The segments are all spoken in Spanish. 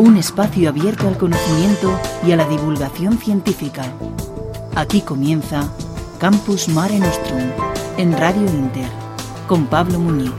Un espacio abierto al conocimiento y a la divulgación científica. Aquí comienza Campus Mare Nostrum en Radio Inter con Pablo Muñiz.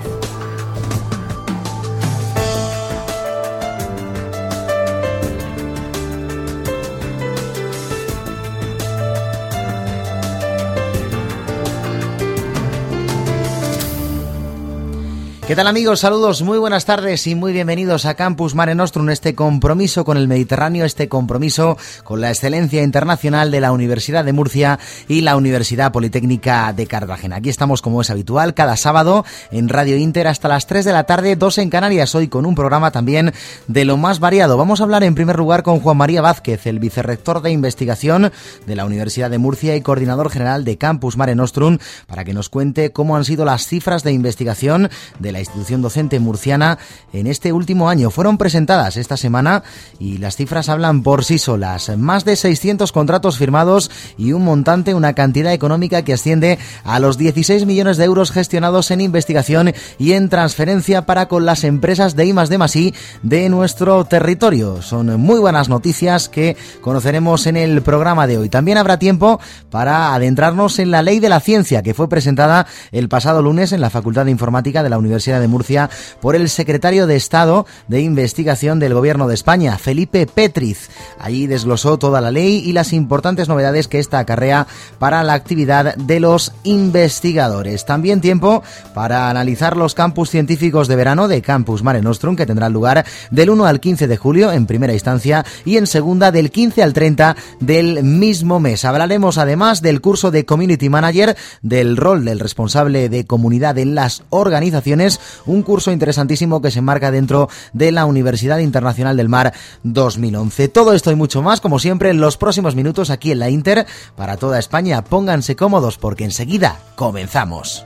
¿Qué tal amigos? Saludos, muy buenas tardes y muy bienvenidos a Campus Mare Nostrum, este compromiso con el Mediterráneo, este compromiso con la excelencia internacional de la Universidad de Murcia y la Universidad Politécnica de Cartagena. Aquí estamos como es habitual cada sábado en Radio Inter hasta las 3 de la tarde, 2 en Canarias, hoy con un programa también de lo más variado. Vamos a hablar en primer lugar con Juan María Vázquez, el vicerrector de investigación de la Universidad de Murcia y coordinador general de Campus Mare Nostrum, para que nos cuente cómo han sido las cifras de investigación de la institución docente murciana en este último año. Fueron presentadas esta semana y las cifras hablan por sí solas. Más de 600 contratos firmados y un montante, una cantidad económica que asciende a los 16 millones de euros gestionados en investigación y en transferencia para con las empresas de I de nuestro territorio. Son muy buenas noticias que conoceremos en el programa de hoy. También habrá tiempo para adentrarnos en la ley de la ciencia que fue presentada el pasado lunes en la Facultad de Informática de la Universidad de Murcia por el secretario de Estado de Investigación del Gobierno de España, Felipe Petriz. Allí desglosó toda la ley y las importantes novedades que esta acarrea para la actividad de los investigadores. También tiempo para analizar los campus científicos de verano de Campus Mare Nostrum que tendrán lugar del 1 al 15 de julio en primera instancia y en segunda del 15 al 30 del mismo mes. Hablaremos además del curso de Community Manager, del rol del responsable de comunidad en las organizaciones un curso interesantísimo que se enmarca dentro de la Universidad Internacional del Mar 2011. Todo esto y mucho más, como siempre, en los próximos minutos aquí en la Inter para toda España. Pónganse cómodos porque enseguida comenzamos.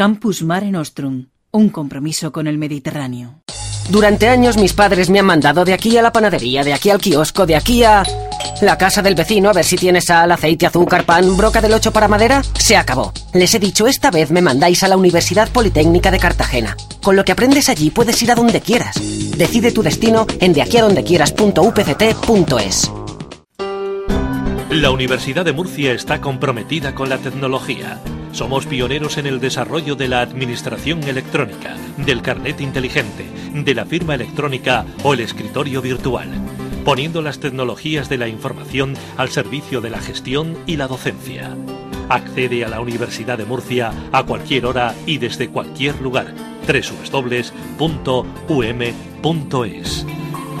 Campus Mare Nostrum, un compromiso con el Mediterráneo. Durante años mis padres me han mandado de aquí a la panadería, de aquí al kiosco, de aquí a... La casa del vecino a ver si tiene sal, aceite, azúcar, pan, broca del 8 para madera. Se acabó. Les he dicho, esta vez me mandáis a la Universidad Politécnica de Cartagena. Con lo que aprendes allí puedes ir a donde quieras. Decide tu destino en deaquiadondequieras.upct.es. La Universidad de Murcia está comprometida con la tecnología. Somos pioneros en el desarrollo de la administración electrónica, del carnet inteligente, de la firma electrónica o el escritorio virtual, poniendo las tecnologías de la información al servicio de la gestión y la docencia. Accede a la Universidad de Murcia a cualquier hora y desde cualquier lugar. www.um.es.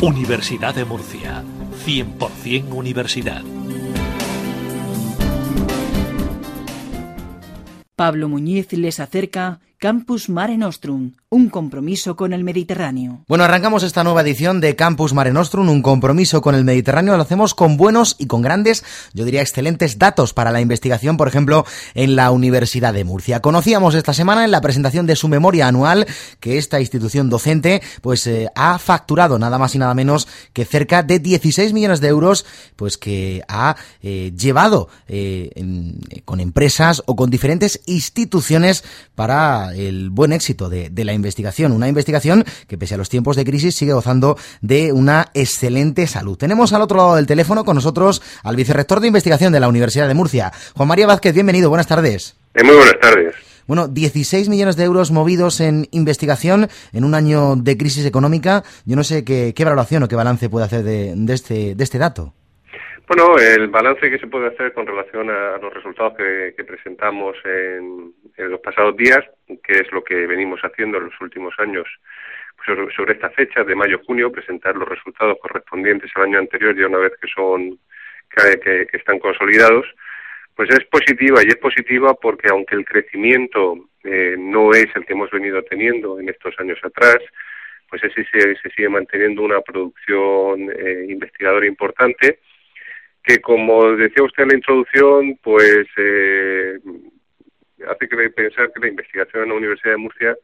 Universidad de Murcia. 100% universidad. Pablo Muñiz les acerca Campus Mare Nostrum, un compromiso con el Mediterráneo. Bueno, arrancamos esta nueva edición de Campus Mare Nostrum, un compromiso con el Mediterráneo. Lo hacemos con buenos y con grandes, yo diría excelentes datos para la investigación, por ejemplo, en la Universidad de Murcia. Conocíamos esta semana en la presentación de su memoria anual que esta institución docente pues eh, ha facturado nada más y nada menos que cerca de 16 millones de euros, pues que ha eh, llevado eh, con empresas o con diferentes instituciones para el buen éxito de, la investigación. Una investigación que, pese a los tiempos de crisis, sigue gozando de una excelente salud. Tenemos al otro lado del teléfono con nosotros al vicerrector de investigación de la Universidad de Murcia, Juan María Vázquez. Bienvenido, buenas tardes. Eh, muy buenas tardes. Bueno, 16 millones de euros movidos en investigación en un año de crisis económica. Yo no sé qué, qué valoración o qué balance puede hacer de, este, de este dato. Bueno, el balance que se puede hacer con relación a los resultados que, presentamos en, los pasados días, que es lo que venimos haciendo en los últimos años, pues, sobre esta fecha de mayo-junio, presentar los resultados correspondientes al año anterior ya una vez que son que, están consolidados, pues es positiva y es positiva porque aunque el crecimiento eh, no es el que hemos venido teniendo en estos años atrás, pues sí se, sigue manteniendo una producción eh, investigadora importante que como decía usted en la introducción, pues eh, hace que pensar que la investigación en la Universidad de Murcia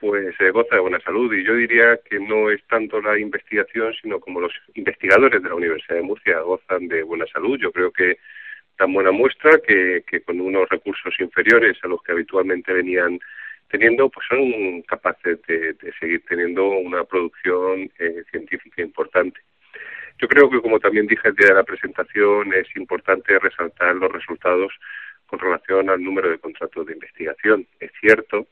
pues se goza de buena salud. Y yo diría que no es tanto la investigación sino como los investigadores de la Universidad de Murcia gozan de buena salud. Yo creo que tan buena muestra que, con unos recursos inferiores a los que habitualmente venían teniendo pues son capaces de, seguir teniendo una producción eh, científica importante yo creo que como también dije el día de la presentación es importante resaltar los resultados con relación al número de contratos de investigación. Es cierto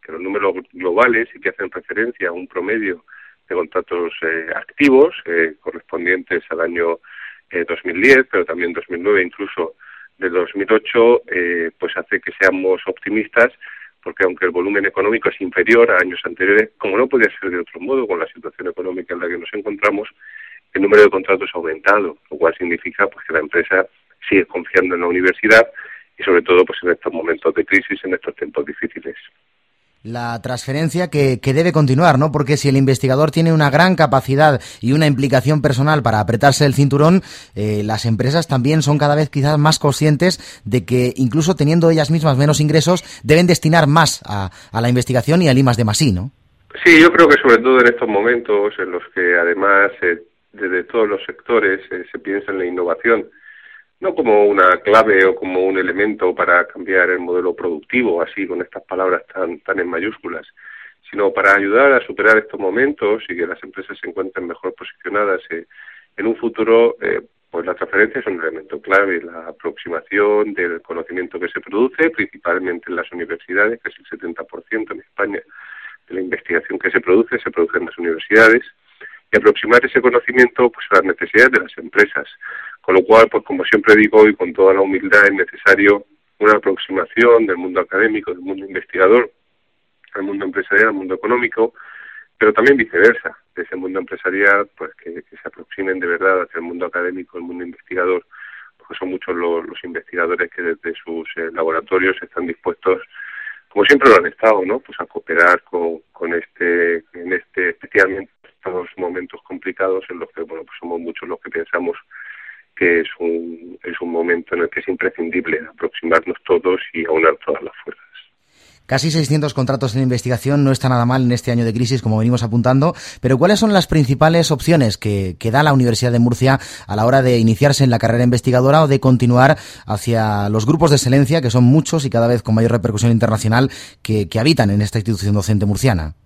que los números globales y que hacen referencia a un promedio de contratos eh, activos eh, correspondientes al año 2010, eh, pero también 2009, incluso de 2008, pues hace que seamos optimistas, porque aunque el volumen económico es inferior a años anteriores, como no podía ser de otro modo con la situación económica en la que nos encontramos, el número de contratos ha aumentado, lo cual significa pues que la empresa sigue confiando en la universidad y sobre todo pues en estos momentos de crisis, en estos tiempos difíciles la transferencia que, debe continuar, ¿no? Porque si el investigador tiene una gran capacidad y una implicación personal para apretarse el cinturón, eh, las empresas también son cada vez quizás más conscientes de que incluso teniendo ellas mismas menos ingresos, deben destinar más a, la investigación y al I de Masí, ¿no? Sí, yo creo que sobre todo en estos momentos en los que además eh, desde todos los sectores eh, se piensa en la innovación, no como una clave o como un elemento para cambiar el modelo productivo, así con estas palabras tan, tan en mayúsculas, sino para ayudar a superar estos momentos y que las empresas se encuentren mejor posicionadas eh, en un futuro, eh, pues la transferencia es un elemento clave, la aproximación del conocimiento que se produce, principalmente en las universidades, que es el 70% en España de la investigación que se produce, se produce en las universidades, y aproximar ese conocimiento pues a las necesidades de las empresas. Con lo cual, pues como siempre digo y con toda la humildad, es necesario una aproximación del mundo académico, del mundo investigador, al mundo empresarial, al mundo económico, pero también viceversa, de ese mundo empresarial, pues que, se aproximen de verdad hacia el mundo académico, el mundo investigador, porque son muchos los, investigadores que desde sus eh, laboratorios están dispuestos, como siempre lo han estado, ¿no? Pues a cooperar con, con este, en este, especialmente estos momentos complicados en los que, bueno, pues somos muchos los que pensamos que es un, es un momento en el que es imprescindible aproximarnos todos y aunar todas las fuerzas. Casi 600 contratos en investigación no está nada mal en este año de crisis, como venimos apuntando, pero ¿cuáles son las principales opciones que, que, da la Universidad de Murcia a la hora de iniciarse en la carrera investigadora o de continuar hacia los grupos de excelencia, que son muchos y cada vez con mayor repercusión internacional, que, que habitan en esta institución docente murciana?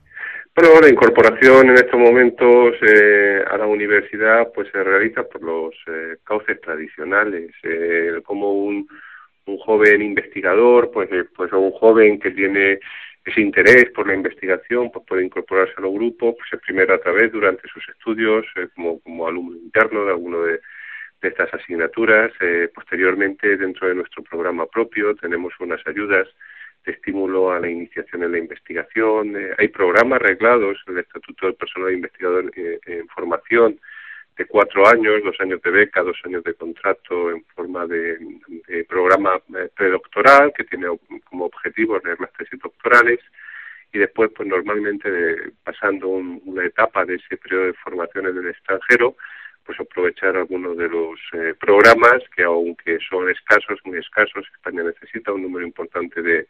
Bueno, la incorporación en estos momentos eh, a la universidad pues se realiza por los eh, cauces tradicionales, eh, como un, joven investigador, pues, eh, pues o un joven que tiene ese interés por la investigación, pues puede incorporarse a los grupos, pues primero a través durante sus estudios eh, como, como alumno interno de alguno de, de estas asignaturas. posteriormente, dentro de nuestro programa propio, tenemos unas ayudas de estímulo a la iniciación en la investigación. Eh, hay programas arreglados el Estatuto del Personal Investigador eh, en formación de cuatro años, dos años de beca, dos años de contrato en forma de, programa eh, predoctoral que tiene como objetivo leer las tesis doctorales y después pues normalmente pasando una etapa de ese periodo de formación en el extranjero pues aprovechar algunos de los programas que aunque son escasos, muy escasos, España necesita un número importante de,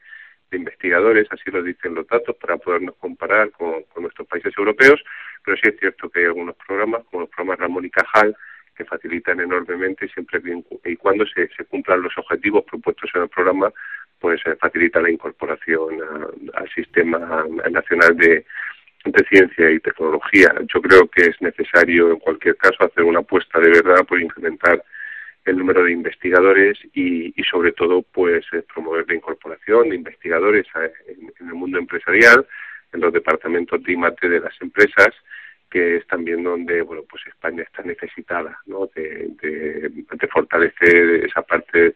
investigadores, así lo dicen los datos, para podernos comparar con, nuestros países europeos, pero sí es cierto que hay algunos programas, como los programas Ramón y Cajal, que facilitan enormemente siempre y cuando se, cumplan los objetivos propuestos en el programa, pues se facilita la incorporación al sistema nacional de, de ciencia y tecnología. Yo creo que es necesario, en cualquier caso, hacer una apuesta de verdad por incrementar el número de investigadores y, y sobre todo pues eh, promover la incorporación de investigadores en, el mundo empresarial, en los departamentos de IMATE de las empresas, que es también donde bueno pues España está necesitada ¿no? de, de, fortalecer esa parte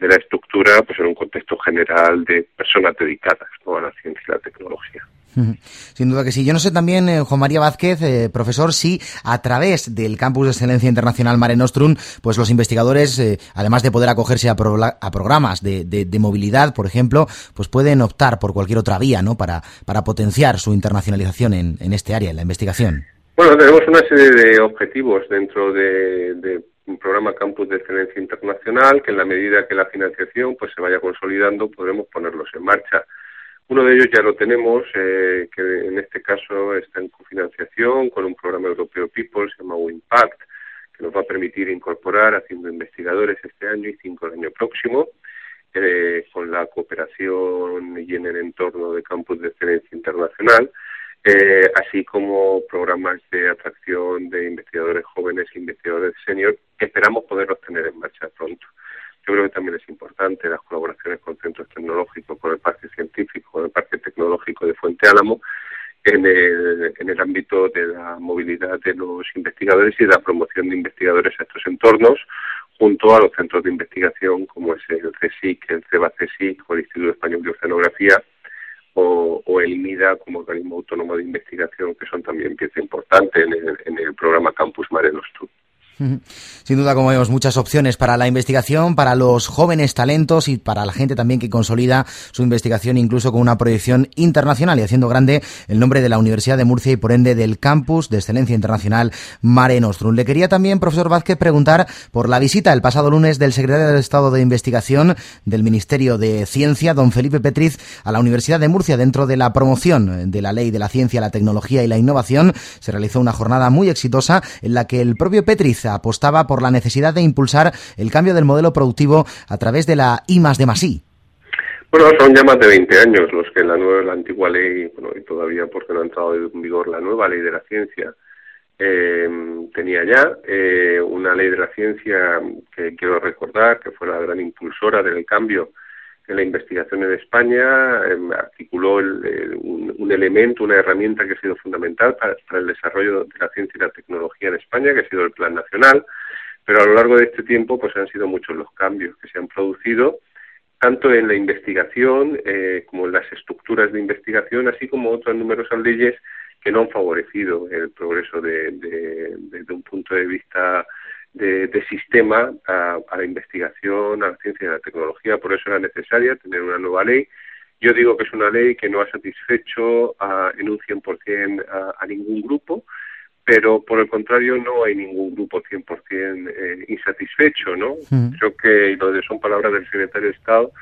de la estructura pues en un contexto general de personas dedicadas a la ciencia y la tecnología. Sin duda que sí. Yo no sé también, eh, Juan María Vázquez, eh, profesor, si a través del Campus de Excelencia Internacional Mare Nostrum, pues los investigadores, eh, además de poder acogerse a, programas de, movilidad, por ejemplo, pues pueden optar por cualquier otra vía, ¿no? Para, para potenciar su internacionalización en, en este área, en la investigación. Bueno, tenemos una serie de objetivos dentro de, un programa Campus de Excelencia Internacional que en la medida que la financiación pues se vaya consolidando podremos ponerlos en marcha. Uno de ellos ya lo tenemos, eh, que en este caso está en cofinanciación con un programa europeo People, se llama WIMPACT, que nos va a permitir incorporar haciendo investigadores este año y cinco el año próximo, eh, con la cooperación y en el entorno de Campus de Excelencia Internacional, eh, así como programas de atracción de investigadores jóvenes e investigadores senior que esperamos poderlos tener en marcha pronto. Yo creo que también es importante las colaboraciones con centros tecnológicos, con el Parque Científico, con el Parque Tecnológico de Fuente Álamo, en el, en el ámbito de la movilidad de los investigadores y la promoción de investigadores a estos entornos, junto a los centros de investigación como es el CSIC, el CEBA-CSIC o el Instituto Español de Oceanografía o, el MIDA como organismo autónomo de investigación, que son también pieza importante en el, en el programa Campus Mare Nostrum. Sin duda, como vemos, muchas opciones para la investigación, para los jóvenes talentos y para la gente también que consolida su investigación incluso con una proyección internacional y haciendo grande el nombre de la Universidad de Murcia y por ende del campus de excelencia internacional Mare Nostrum. Le quería también, profesor Vázquez, preguntar por la visita el pasado lunes del secretario de Estado de Investigación del Ministerio de Ciencia, don Felipe Petriz, a la Universidad de Murcia dentro de la promoción de la ley de la ciencia, la tecnología y la innovación. Se realizó una jornada muy exitosa en la que el propio Petriz apostaba por la necesidad de impulsar el cambio del modelo productivo a través de la I más de más I. Bueno, son ya más de 20 años los que la nueva, la antigua ley, bueno, y todavía porque no ha entrado en vigor la nueva ley de la ciencia, eh, tenía ya eh, una ley de la ciencia que quiero recordar que fue la gran impulsora del cambio en la investigación en España, em, articuló un, elemento, una herramienta que ha sido fundamental para, el desarrollo de la ciencia y la tecnología en España, que ha sido el Plan Nacional, pero a lo largo de este tiempo pues han sido muchos los cambios que se han producido, tanto en la investigación eh, como en las estructuras de investigación, así como otras numerosas leyes que no han favorecido el progreso desde un punto de vista de, sistema a, la investigación, a la ciencia y a la tecnología. Por eso era necesaria tener una nueva ley. Yo digo que es una ley que no ha satisfecho en un 100% a, a ningún grupo, pero por el contrario no hay ningún grupo 100% eh, insatisfecho, ¿no? Mm. Creo que, lo de son palabras del secretario de Estado,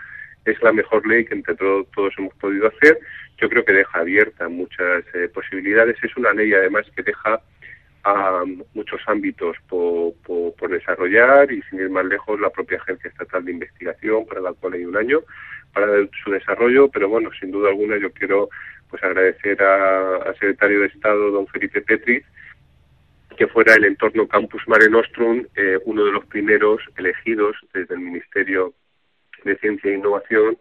es la mejor ley que entre todos hemos podido hacer. Yo creo que deja abiertas muchas eh, posibilidades. Es una ley, además, que deja a muchos ámbitos por, desarrollar y sin ir más lejos la propia Agencia Estatal de Investigación para la cual hay un año para su desarrollo, pero bueno, sin duda alguna yo quiero pues agradecer al secretario de Estado, don Felipe Petri, que fuera el entorno Campus Mare Nostrum eh, uno de los primeros elegidos desde el Ministerio de Ciencia e Innovación,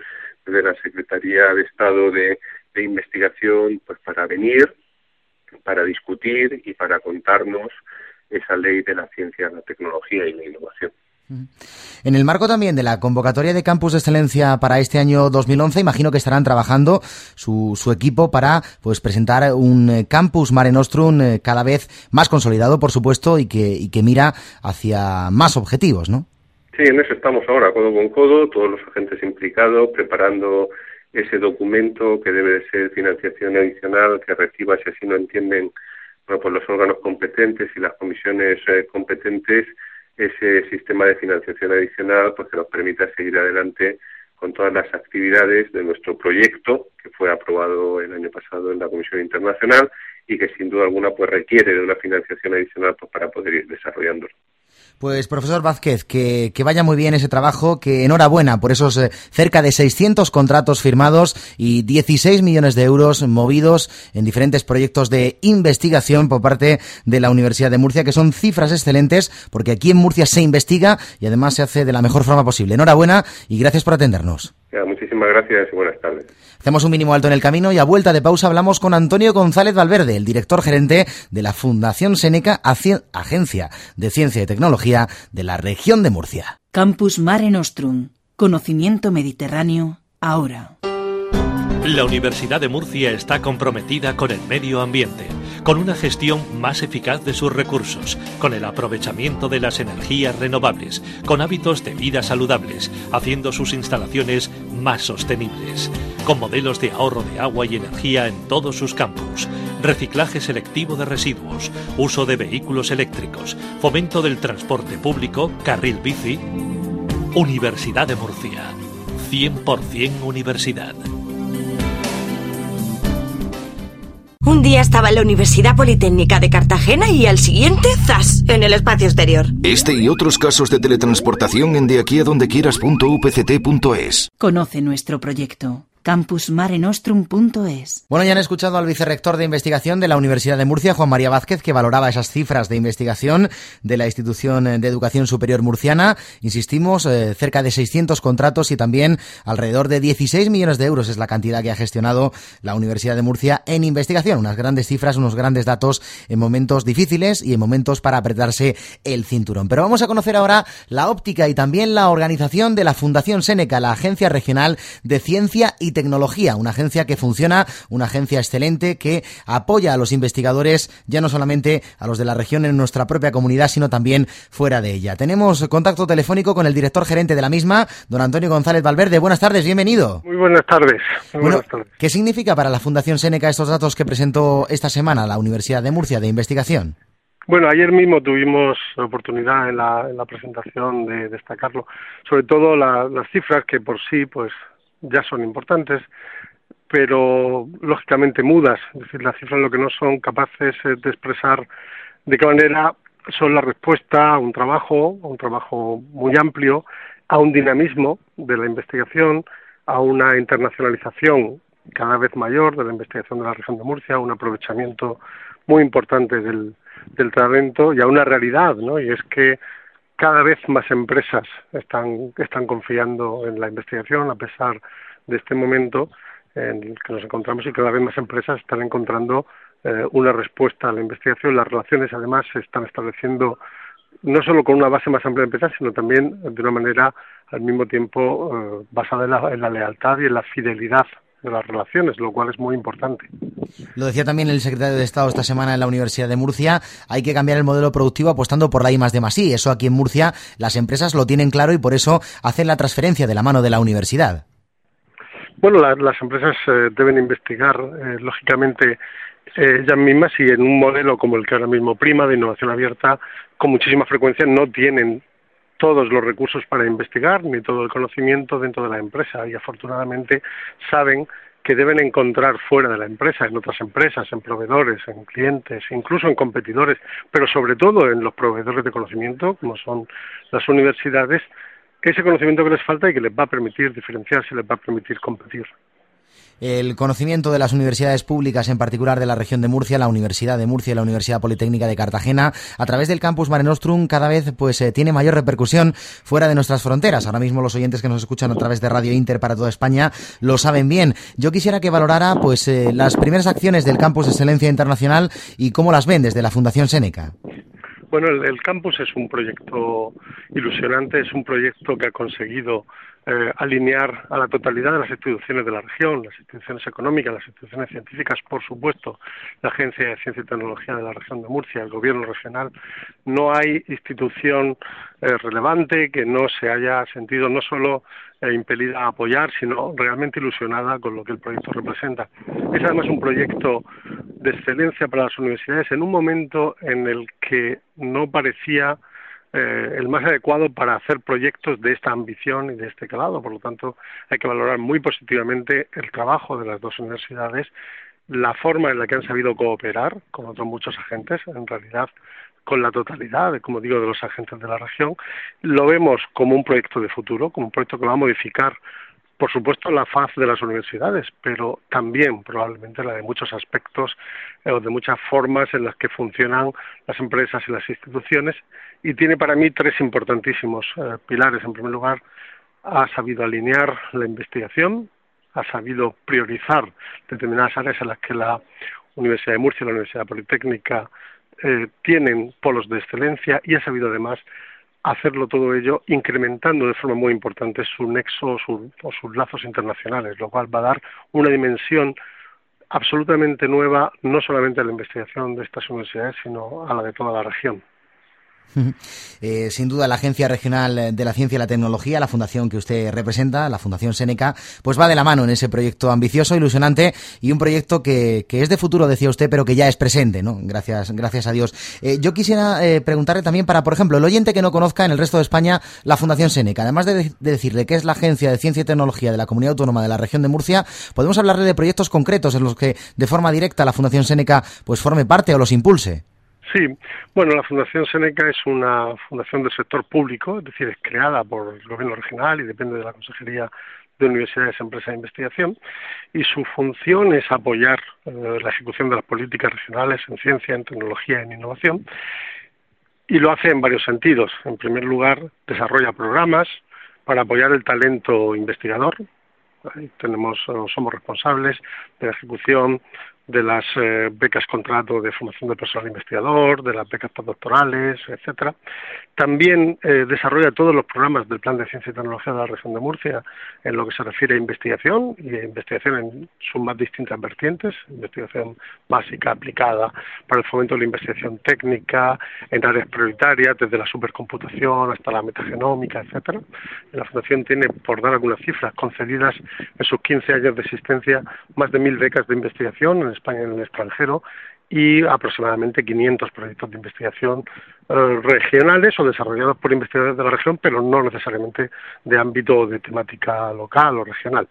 desde la Secretaría de Estado de, de Investigación, pues para venir para discutir y para contarnos esa ley de la ciencia, la tecnología y la innovación. En el marco también de la convocatoria de Campus de Excelencia para este año 2011, imagino que estarán trabajando su, su equipo para pues presentar un eh, Campus Mare Nostrum eh, cada vez más consolidado, por supuesto, y que, y que mira hacia más objetivos, ¿no? Sí, en eso estamos ahora, codo con codo, todos los agentes implicados, preparando ese documento que debe de ser financiación adicional que reciba, si así no entienden, bueno, por los órganos competentes y las comisiones eh, competentes, ese sistema de financiación adicional pues que nos permita seguir adelante con todas las actividades de nuestro proyecto que fue aprobado el año pasado en la Comisión Internacional y que sin duda alguna pues requiere de una financiación adicional pues, para poder ir desarrollándolo. Pues profesor Vázquez, que, vaya muy bien ese trabajo, que enhorabuena por esos eh, cerca de 600 contratos firmados y 16 millones de euros movidos en diferentes proyectos de investigación por parte de la Universidad de Murcia, que son cifras excelentes porque aquí en Murcia se investiga y además se hace de la mejor forma posible. Enhorabuena y gracias por atendernos. Muchísimas gracias y buenas tardes. Hacemos un mínimo alto en el camino y a vuelta de pausa hablamos con Antonio González Valverde, el director gerente de la Fundación Seneca, Agencia de Ciencia y Tecnología de la región de Murcia. Campus Mare Nostrum. Conocimiento Mediterráneo, ahora. La Universidad de Murcia está comprometida con el medio ambiente, con una gestión más eficaz de sus recursos, con el aprovechamiento de las energías renovables, con hábitos de vida saludables, haciendo sus instalaciones más sostenibles, con modelos de ahorro de agua y energía en todos sus campus, reciclaje selectivo de residuos, uso de vehículos eléctricos, fomento del transporte público, carril bici. Universidad de Murcia. 100% universidad. Un día estaba en la Universidad Politécnica de Cartagena y al siguiente, ¡zas! en el espacio exterior. Este y otros casos de teletransportación en deaquiadondequieras.upct.es. Conoce nuestro proyecto campusmarenostrum.es. Bueno, ya han escuchado al vicerrector de investigación de la Universidad de Murcia, Juan María Vázquez, que valoraba esas cifras de investigación de la institución de educación superior murciana. Insistimos, eh, cerca de 600 contratos y también alrededor de 16 millones de euros es la cantidad que ha gestionado la Universidad de Murcia en investigación. Unas grandes cifras, unos grandes datos en momentos difíciles y en momentos para apretarse el cinturón. Pero vamos a conocer ahora la óptica y también la organización de la Fundación Seneca, la Agencia Regional de Ciencia y Tecnología, una agencia que funciona, una agencia excelente que apoya a los investigadores, ya no solamente a los de la región en nuestra propia comunidad, sino también fuera de ella. Tenemos contacto telefónico con el director gerente de la misma, don Antonio González Valverde. Buenas tardes, bienvenido. Muy buenas tardes. bueno, ¿Qué significa para la Fundación Seneca estos datos que presentó esta semana la Universidad de Murcia de investigación? Bueno, ayer mismo tuvimos la oportunidad en la, presentación de destacarlo, sobre todo las cifras que por sí pues ya son importantes, pero lógicamente mudas, es decir, las cifras lo que no son capaces de expresar de qué manera son la respuesta a un trabajo, un trabajo muy amplio, a un dinamismo de la investigación, a una internacionalización cada vez mayor de la investigación de la región de Murcia, a un aprovechamiento muy importante del, del talento y a una realidad, ¿no? Y es que cada vez más empresas están, confiando en la investigación a pesar de este momento en el que nos encontramos y cada vez más empresas están encontrando eh, una respuesta a la investigación. Las relaciones además se están estableciendo no solo con una base más amplia de empresas, sino también de una manera al mismo tiempo eh, basada en la, en la lealtad y en la fidelidad de las relaciones, lo cual es muy importante. Lo decía también el secretario de Estado esta semana en la Universidad de Murcia, hay que cambiar el modelo productivo apostando por la I más de más I. Eso aquí en Murcia las empresas lo tienen claro y por eso hacen la transferencia de la mano de la universidad. Bueno, las empresas eh, deben investigar, eh, lógicamente, eh, ellas mismas y en un modelo como el que ahora mismo prima de innovación abierta, con muchísima frecuencia no tienen todos los recursos para investigar ni todo el conocimiento dentro de la empresa. Y afortunadamente saben que deben encontrar fuera de la empresa, en otras empresas, en proveedores, en clientes, incluso en competidores, pero sobre todo en los proveedores de conocimiento, como son las universidades, ese conocimiento que les falta y que les va a permitir diferenciarse, les va a permitir competir el conocimiento de las universidades públicas, en particular de la región de Murcia, la Universidad de Murcia y la Universidad Politécnica de Cartagena, a través del campus Mare Nostrum, cada vez pues eh, tiene mayor repercusión fuera de nuestras fronteras. Ahora mismo los oyentes que nos escuchan a través de Radio Inter para toda España lo saben bien. Yo quisiera que valorara pues eh, las primeras acciones del campus de excelencia internacional y cómo las ven desde la Fundación Seneca. Bueno, el campus es un proyecto ilusionante, es un proyecto que ha conseguido eh, alinear a la totalidad de las instituciones de la región, las instituciones económicas, las instituciones científicas, por supuesto, la Agencia de Ciencia y Tecnología de la región de Murcia, el Gobierno regional. No hay institución eh, relevante que no se haya sentido no solo eh, impelida a apoyar, sino realmente ilusionada con lo que el proyecto representa. Es además un proyecto de excelencia para las universidades en un momento en el que no parecía eh, el más adecuado para hacer proyectos de esta ambición y de este calado. Por lo tanto, hay que valorar muy positivamente el trabajo de las dos universidades, la forma en la que han sabido cooperar con otros muchos agentes, en realidad con la totalidad, como digo, de los agentes de la región. Lo vemos como un proyecto de futuro, como un proyecto que va a modificar por supuesto, la faz de las universidades, pero también probablemente la de muchos aspectos eh, o de muchas formas en las que funcionan las empresas y las instituciones. Y tiene para mí tres importantísimos eh, pilares. En primer lugar, ha sabido alinear la investigación, ha sabido priorizar determinadas áreas en las que la Universidad de Murcia y la Universidad Politécnica eh, tienen polos de excelencia y ha sabido además hacerlo todo ello incrementando de forma muy importante su nexo o sus lazos internacionales, lo cual va a dar una dimensión absolutamente nueva no solamente a la investigación de estas universidades, sino a la de toda la región. Eh, sin duda, la Agencia Regional de la Ciencia y la Tecnología, la fundación que usted representa, la Fundación Seneca, pues va de la mano en ese proyecto ambicioso, ilusionante y un proyecto que, es de futuro, decía usted, pero que ya es presente, ¿no? Gracias, gracias a Dios. Eh, yo quisiera eh, preguntarle también para, por ejemplo, el oyente que no conozca en el resto de España la Fundación Seneca, además de, decirle que es la Agencia de Ciencia y Tecnología de la Comunidad Autónoma de la Región de Murcia, podemos hablarle de proyectos concretos en los que de forma directa la Fundación Seneca pues forme parte o los impulse. Sí, bueno, la Fundación Seneca es una fundación del sector público, es decir, es creada por el gobierno regional y depende de la Consejería de Universidades, Empresas e Investigación, y su función es apoyar eh, la ejecución de las políticas regionales en ciencia, en tecnología en innovación, y lo hace en varios sentidos. En primer lugar, desarrolla programas para apoyar el talento investigador. tenemos, somos responsables de la ejecución de las eh, becas contrato de formación de personal investigador, de las becas postdoctorales, etcétera. También eh, desarrolla todos los programas del Plan de Ciencia y Tecnología de la región de Murcia en lo que se refiere a investigación y a investigación en sus más distintas vertientes, investigación básica, aplicada, para el fomento de la investigación técnica, en áreas prioritarias, desde la supercomputación hasta la metagenómica, etcétera. La Fundación tiene, por dar algunas cifras, concedidas en sus 15 años de existencia más de mil becas de investigación en España en el extranjero y aproximadamente 500 proyectos de investigación eh, regionales o desarrollados por investigadores de la región, pero no necesariamente de ámbito de temática local o regional.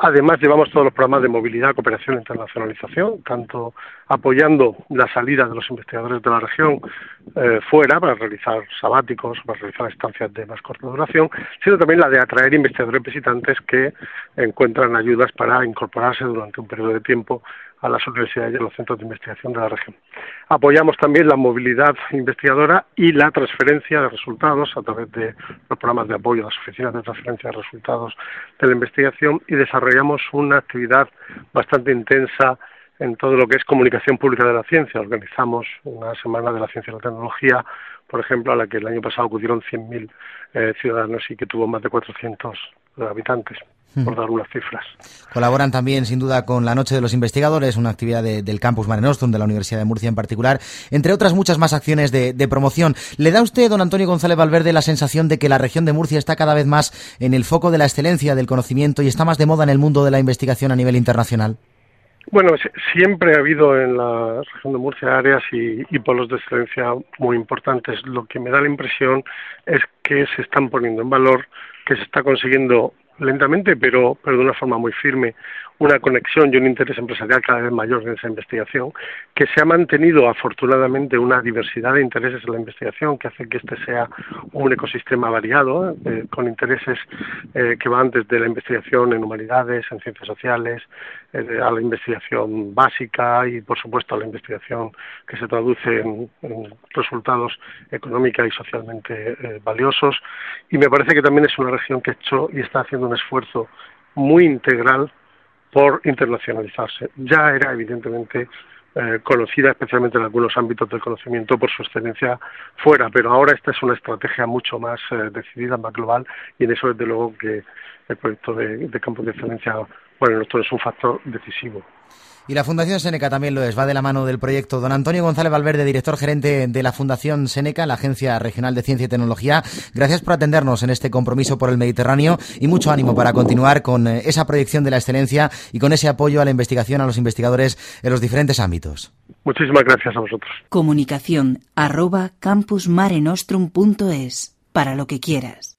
Además, llevamos todos los programas de movilidad, cooperación e internacionalización, tanto apoyando la salida de los investigadores de la región eh, fuera para realizar sabáticos, para realizar estancias de más corta duración, sino también la de atraer investigadores visitantes que encuentran ayudas para incorporarse durante un periodo de tiempo a las universidades y a los centros de investigación de la región. Apoyamos también la movilidad investigadora y la transferencia de resultados a través de los programas de apoyo a las oficinas de transferencia de resultados de la investigación y desarrollamos una actividad bastante intensa en todo lo que es comunicación pública de la ciencia. Organizamos una semana de la ciencia y la tecnología, por ejemplo, a la que el año pasado acudieron 100.000 eh, ciudadanos y que tuvo más de 400 habitantes por dar unas cifras. Colaboran también, sin duda, con la Noche de los Investigadores, una actividad del Campus Mare Nostrum, de la Universidad de Murcia en particular, entre otras muchas más acciones de, promoción. ¿Le da usted, don Antonio González Valverde, la sensación de que la región de Murcia está cada vez más en el foco de la excelencia, del conocimiento y está más de moda en el mundo de la investigación a nivel internacional? Bueno, siempre ha habido en la región de Murcia áreas y, y, polos de excelencia muy importantes. Lo que me da la impresión es que se están poniendo en valor, que se está consiguiendo lentamente, pero, pero de una forma muy firme, una conexión y un interés empresarial cada vez mayor en esa investigación, que se ha mantenido afortunadamente una diversidad de intereses en la investigación que hace que este sea un ecosistema variado, eh, con intereses eh, que van desde la investigación en humanidades, en ciencias sociales, eh, a la investigación básica y, por supuesto, a la investigación que se traduce en, en resultados económica y socialmente valiosos. Y me parece que también es una región que ha hecho y está haciendo un esfuerzo muy integral por internacionalizarse. Ya era evidentemente eh, conocida especialmente en algunos ámbitos del conocimiento por su excelencia fuera, pero ahora esta es una estrategia mucho más eh, decidida, más global, y en eso desde luego que el proyecto de, de campo de excelencia, bueno, esto es un factor decisivo. Y la Fundación Seneca también lo es, va de la mano del proyecto. Don Antonio González Valverde, director gerente de la Fundación Seneca, la Agencia Regional de Ciencia y Tecnología, gracias por atendernos en este compromiso por el Mediterráneo y mucho ánimo para continuar con eh, esa proyección de la excelencia y con ese apoyo a la investigación, a los investigadores en los diferentes ámbitos. Muchísimas gracias a vosotros. Comunicación arroba campusmarenostrum.es para lo que quieras.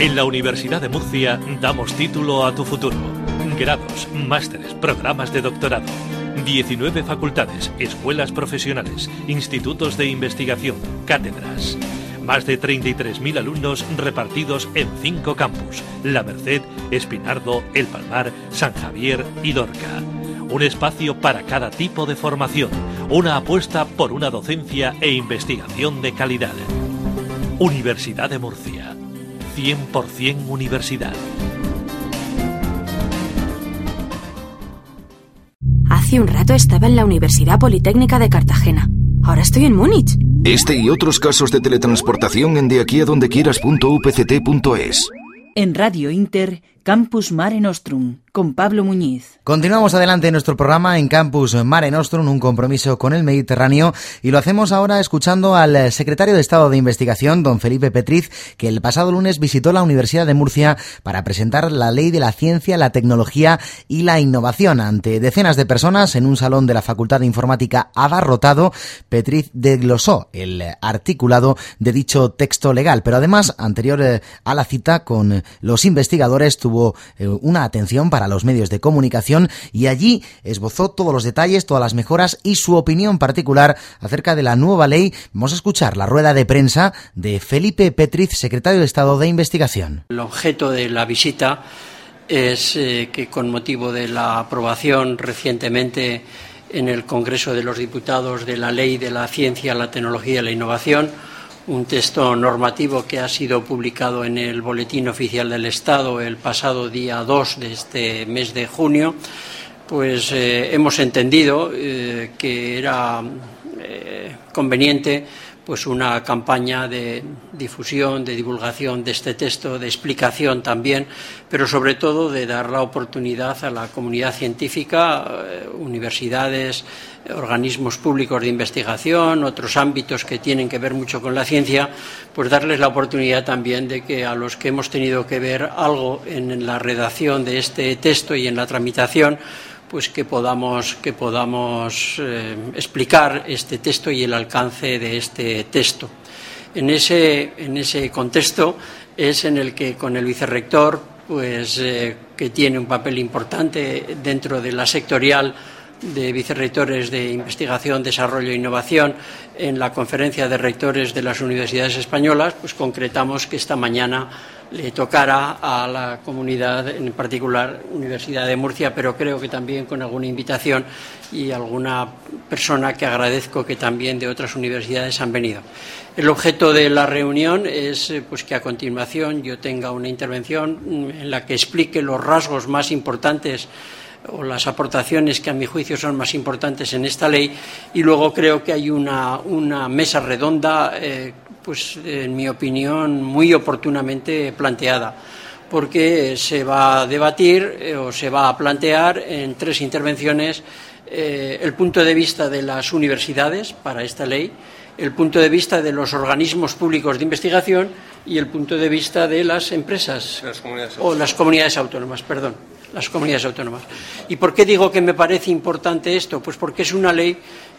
En la Universidad de Murcia damos título a tu futuro Grados, másteres, programas de doctorado. 19 facultades, escuelas profesionales, institutos de investigación, cátedras. Más de 33.000 alumnos repartidos en cinco campus: La Merced, Espinardo, El Palmar, San Javier y Lorca. Un espacio para cada tipo de formación, una apuesta por una docencia e investigación de calidad. Universidad de Murcia. 100% universidad. Hace un rato estaba en la Universidad Politécnica de Cartagena. Ahora estoy en Múnich. Este y otros casos de teletransportación en de aquí a donde quieras.upct.es. En Radio Inter, Campus Mare Nostrum, con Pablo Muñiz. Continuamos adelante en nuestro programa en Campus Mare Nostrum, un compromiso con el Mediterráneo, y lo hacemos ahora escuchando al secretario de Estado de Investigación, don Felipe Petriz, que el pasado lunes visitó la Universidad de Murcia para presentar la Ley de la Ciencia, la Tecnología y la Innovación ante decenas de personas en un salón de la Facultad de Informática abarrotado. Petriz desglosó el articulado de dicho texto legal, pero además, anterior eh, a la cita con los investigadores, tuvo eh, una atención para los medios de comunicación y allí esbozó todos los detalles, todas las mejoras y su opinión particular acerca de la nueva ley. Vamos a escuchar la rueda de prensa de Felipe Petriz, secretario de Estado de Investigación. El objeto de la visita es eh, que con motivo de la aprobación recientemente en el Congreso de los Diputados de la Ley de la Ciencia, la Tecnología y la Innovación, un texto normativo que ha sido publicado en el Boletín Oficial del Estado el pasado día 2 de este mes de junio, pues eh, hemos entendido eh, que era eh, conveniente pues una campaña de difusión, de divulgación de este texto, de explicación también, pero sobre todo de dar la oportunidad a la comunidad científica, eh, universidades, organismos públicos de investigación, otros ámbitos que tienen que ver mucho con la ciencia, pues darles la oportunidad también de que a los que hemos tenido que ver algo en la redacción de este texto y en la tramitación, pues que podamos, que podamos eh, explicar este texto y el alcance de este texto. En ese, en ese contexto es en el que con el vicerrector, pues, eh, que tiene un papel importante dentro de la sectorial de vicerrectores de investigación, desarrollo e innovación en la conferencia de rectores de las universidades españolas, pues concretamos que esta mañana le tocará a la comunidad, en particular Universidad de Murcia, pero creo que también con alguna invitación y alguna persona que agradezco que también de otras universidades han venido. El objeto de la reunión es eh, pues, que a continuación yo tenga una intervención en la que explique los rasgos más importantes o las aportaciones que a mi juicio son más importantes en esta ley y luego creo que hay una, mesa redonda eh, pues en mi opinión, muy oportunamente planteada, porque se va a debatir eh, o se va a plantear en tres intervenciones eh, el punto de vista de las universidades para esta ley, el punto de vista de los organismos públicos de investigación y el punto de vista de las empresas o las comunidades autónomas, perdón, las comunidades autónomas. ¿Y por qué digo que me parece importante esto? Pues porque es una ley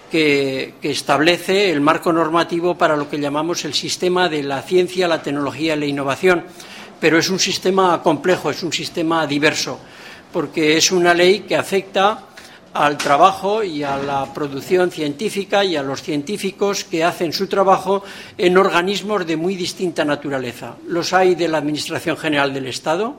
que, establece el marco normativo para lo que llamamos el sistema de la ciencia, la tecnología y la innovación. Pero es un sistema complejo, es un sistema diverso, porque es una ley que afecta al trabajo y a la producción científica y a los científicos que hacen su trabajo en organismos de muy distinta naturaleza. Los hay de la Administración General del Estado,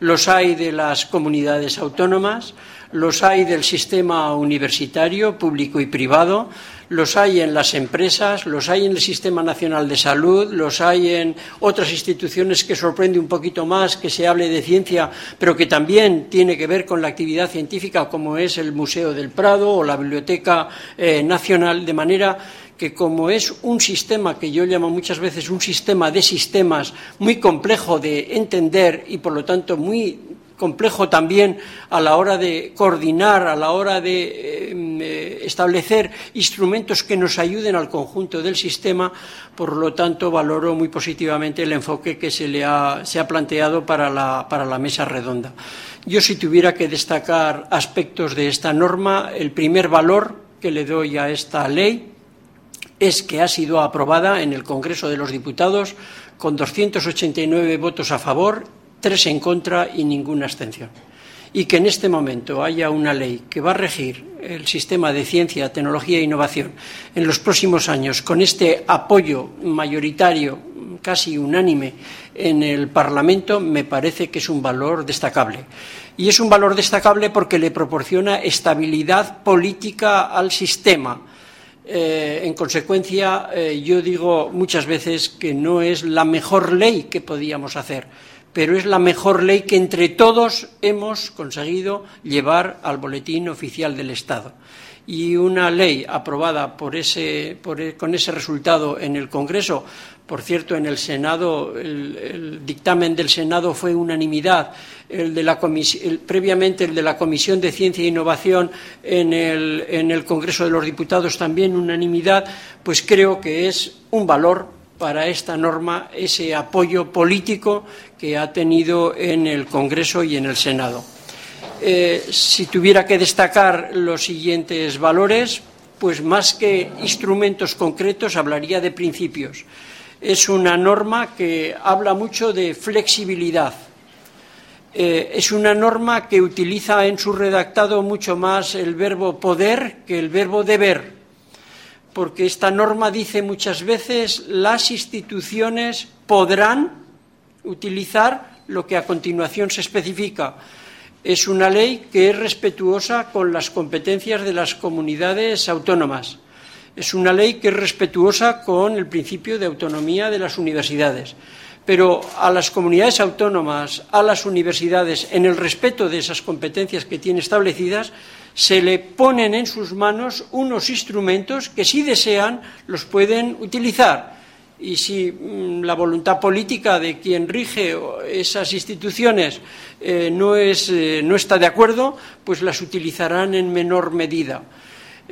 los hay de las comunidades autónomas, los hay del sistema universitario, público y privado, los hay en las empresas, los hay en el Sistema Nacional de Salud, los hay en otras instituciones que sorprende un poquito más que se hable de ciencia, pero que también tiene que ver con la actividad científica, como es el Museo del Prado o la Biblioteca eh, Nacional, de manera que como es un sistema que yo llamo muchas veces un sistema de sistemas muy complejo de entender y por lo tanto muy complejo también a la hora de coordinar, a la hora de eh, establecer instrumentos que nos ayuden al conjunto del sistema. Por lo tanto, valoro muy positivamente el enfoque que se, le ha, se ha planteado para la, para la mesa redonda. Yo, si tuviera que destacar aspectos de esta norma, el primer valor que le doy a esta ley es que ha sido aprobada en el Congreso de los Diputados con 289 votos a favor tres en contra y ninguna abstención. Y que en este momento haya una ley que va a regir el sistema de ciencia, tecnología e innovación en los próximos años con este apoyo mayoritario, casi unánime, en el Parlamento, me parece que es un valor destacable. Y es un valor destacable porque le proporciona estabilidad política al sistema. Eh, en consecuencia, eh, yo digo muchas veces que no es la mejor ley que podíamos hacer pero es la mejor ley que entre todos hemos conseguido llevar al boletín oficial del Estado. y una ley aprobada e, con ese resultado en el Congreso. Por cierto, en el Senado, el, dictamen del Senado fue unanimidad. El de la previamente el de la Comisión de Ciencia e Innovación en el, en el Congreso de los Diputados también unanimidad, pues creo que es un valor para esta norma ese apoyo político que ha tenido en el Congreso y en el Senado. Eh, si tuviera que destacar los siguientes valores, pues más que instrumentos concretos hablaría de principios. Es una norma que habla mucho de flexibilidad. Eh, es una norma que utiliza en su redactado mucho más el verbo poder que el verbo deber, porque esta norma dice muchas veces las instituciones podrán utilizar lo que a continuación se especifica es una ley que es respetuosa con las competencias de las comunidades autónomas. Es una ley que es respetuosa con el principio de autonomía de las universidades. Pero a las comunidades autónomas, a las universidades, en el respeto de esas competencias que tiene establecidas, se le ponen en sus manos unos instrumentos que, si desean, los pueden utilizar y si mm, la voluntad política de quien rige esas instituciones eh, no, eh, no, está de acuerdo, pues las utilizarán en menor medida.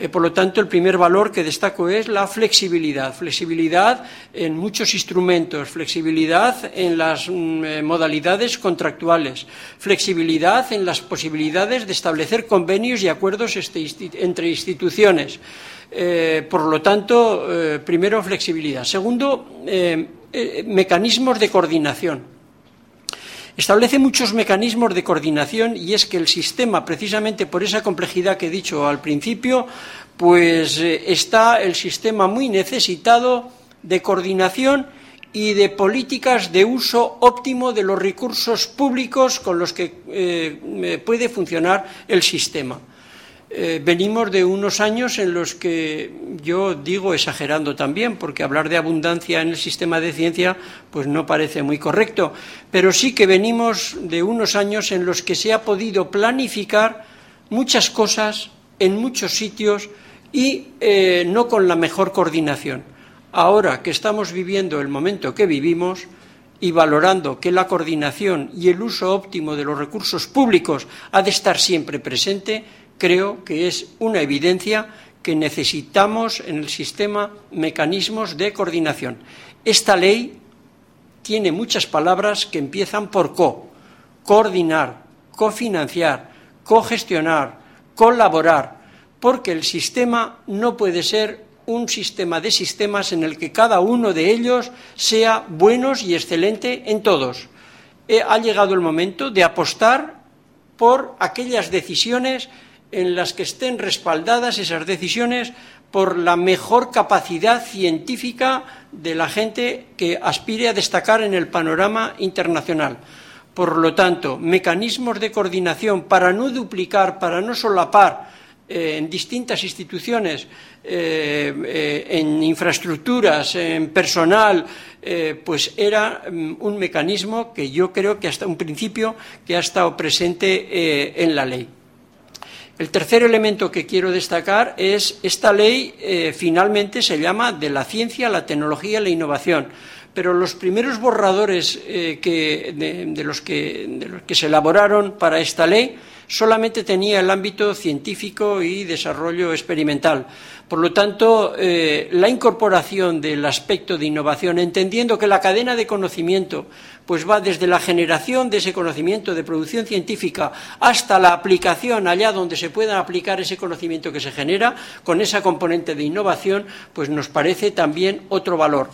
Eh, por lo tanto, el primer valor que destaco es la flexibilidad. Flexibilidad en muchos instrumentos, flexibilidad en las mm, modalidades contractuales, flexibilidad en las posibilidades de establecer convenios y acuerdos este, entre instituciones. Eh, por lo tanto, eh, primero, flexibilidad. Segundo, eh, mecanismos de coordinación. Establece muchos mecanismos de coordinación y es que el sistema, precisamente por esa complejidad que he dicho al principio, pues está el sistema muy necesitado de coordinación y de políticas de uso óptimo de los recursos públicos con los que puede funcionar el sistema. Eh, venimos de unos años en los que yo digo exagerando también, porque hablar de abundancia en el sistema de ciencia pues no parece muy correcto, pero sí que venimos de unos años en los que se ha podido planificar muchas cosas en muchos sitios y eh, no con la mejor coordinación. Ahora que estamos viviendo el momento que vivimos, y valorando que la coordinación y el uso óptimo de los recursos públicos ha de estar siempre presente, creo que es una evidencia que necesitamos en el sistema mecanismos de coordinación. Esta ley tiene muchas palabras que empiezan por co, coordinar, cofinanciar, cogestionar, colaborar, porque el sistema no puede ser un sistema de sistemas en el que cada uno de ellos sea buenos y excelente en todos. Eh, ha llegado el momento de apostar por aquellas decisiones en las que estén respaldadas esas decisiones por la mejor capacidad científica de la gente que aspire a destacar en el panorama internacional. Por lo tanto, mecanismos de coordinación para no duplicar, para no solapar eh, en distintas instituciones, eh, eh, en infraestructuras, en personal, pues era mm, un mecanismo que yo creo que hasta un principio que ha estado presente en la ley. El tercer elemento que quiero destacar es esta ley eh, finalmente se llama de la ciencia, la tecnología y la innovación. Pero los primeros borradores eh, de, los que, de los que se elaboraron para esta ley solamente tenía el ámbito científico y desarrollo experimental. Por lo tanto, eh, la incorporación del aspecto de innovación, entendiendo que la cadena de conocimiento pues va desde la generación de ese conocimiento de producción científica hasta la aplicación allá donde se pueda aplicar ese conocimiento que se genera, con esa componente de innovación, pues nos parece también otro valor.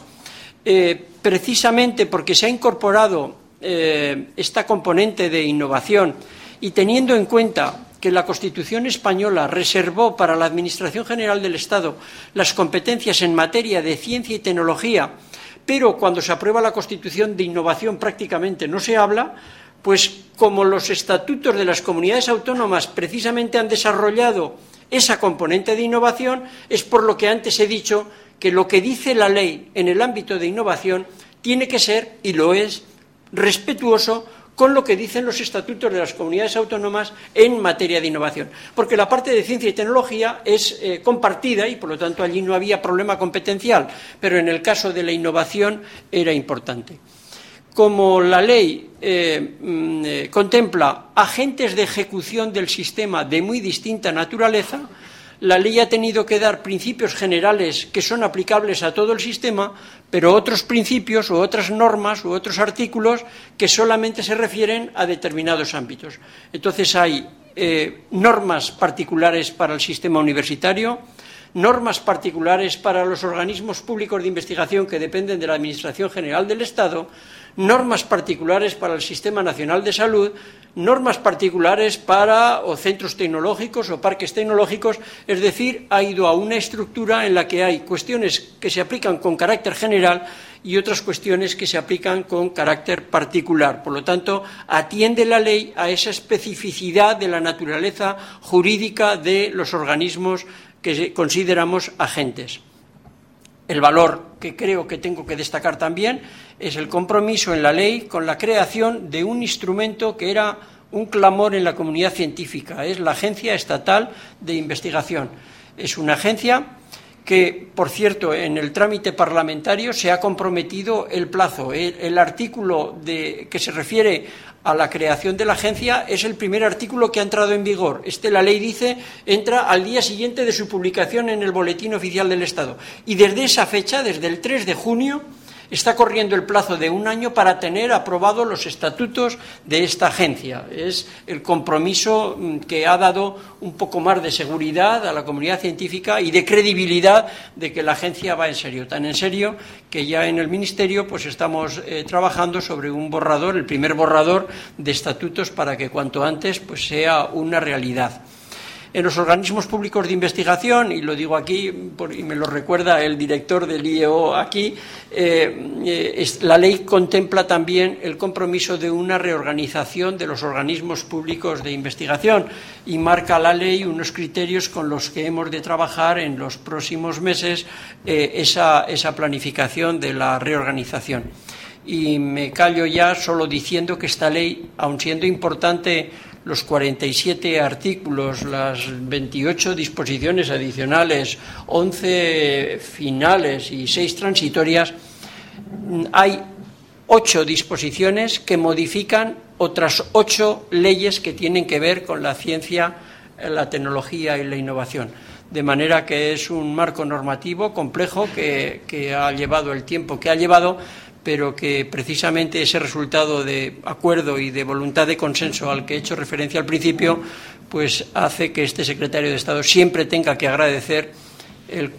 Eh, precisamente porque se ha incorporado eh, esta componente de innovación y teniendo en cuenta que la Constitución española reservó para la Administración General del Estado las competencias en materia de ciencia y tecnología, pero cuando se aprueba la Constitución de innovación prácticamente no se habla, pues como los estatutos de las comunidades autónomas precisamente han desarrollado esa componente de innovación, es por lo que antes he dicho que lo que dice la ley en el ámbito de innovación tiene que ser, y lo es, respetuoso con lo que dicen los estatutos de las comunidades autónomas en materia de innovación. Porque la parte de ciencia y tecnología es eh, compartida y, por lo tanto, allí no había problema competencial, pero en el caso de la innovación era importante. Como la ley eh, mm, eh, contempla agentes de ejecución del sistema de muy distinta naturaleza, la ley ha tenido que dar principios generales que son aplicables a todo el sistema, pero otros principios u otras normas u otros artículos que solamente se refieren a determinados ámbitos. Entonces hay eh, normas particulares para el sistema universitario, normas particulares para los organismos públicos de investigación que dependen de la Administración General del Estado, normas particulares para el Sistema Nacional de Salud, normas particulares para o centros tecnológicos o parques tecnológicos, es decir, ha ido a una estructura en la que hay cuestiones que se aplican con carácter general y otras cuestiones que se aplican con carácter particular. Por lo tanto, atiende la ley a esa especificidad de la naturaleza jurídica de los organismos que consideramos agentes. El valor que creo que tengo que destacar también es el compromiso en la ley con la creación de un instrumento que era un clamor en la comunidad científica, es la Agencia Estatal de Investigación. Es una agencia que, por cierto, en el trámite parlamentario se ha comprometido el plazo. El, artículo que se refiere a la creación de la agencia es el primer artículo que ha entrado en vigor. Este, la ley dice, entra al día siguiente de su publicación en el Boletín Oficial del Estado. Y desde esa fecha, desde el 3 de junio, está corriendo el plazo de un año para tener aprobados los estatutos de esta agencia. Es el compromiso mm, que ha dado un poco más de seguridad a la comunidad científica y de credibilidad de que la agencia va en serio. Tan en serio que ya en el Ministerio pues estamos eh, trabajando sobre un borrador, el primer borrador de estatutos para que cuanto antes pues sea una realidad en los organismos públicos de investigación, y lo digo aquí y me lo recuerda el director del IEO aquí, eh, eh, la ley contempla también el compromiso de una reorganización de los organismos públicos de investigación y marca la ley unos criterios con los que hemos de trabajar en los próximos meses eh, esa planificación de la reorganización. Y me callo ya solo diciendo que esta ley, aun siendo importante los 47 artículos, las 28 disposiciones adicionales, 11 finales y 6 transitorias, hay ocho disposiciones que modifican otras ocho leyes que tienen que ver con la ciencia, la tecnología y la innovación. De manera que es un marco normativo complejo que, que ha llevado el tiempo que ha llevado, pero que precisamente ese resultado de acuerdo y de voluntad de consenso al que he hecho referencia al principio, pues hace que este secretario de Estado siempre tenga que agradecer el,